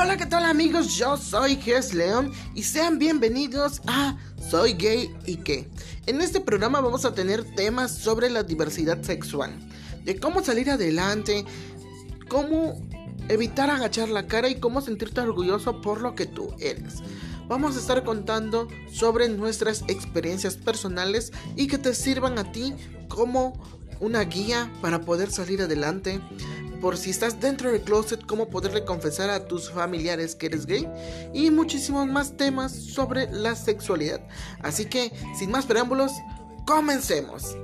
Hola, ¿qué tal amigos? Yo soy Ges León y sean bienvenidos a Soy Gay y qué. En este programa vamos a tener temas sobre la diversidad sexual, de cómo salir adelante, cómo evitar agachar la cara y cómo sentirte orgulloso por lo que tú eres. Vamos a estar contando sobre nuestras experiencias personales y que te sirvan a ti como una guía para poder salir adelante por si estás dentro del closet, cómo poderle confesar a tus familiares que eres gay y muchísimos más temas sobre la sexualidad. Así que, sin más preámbulos, comencemos.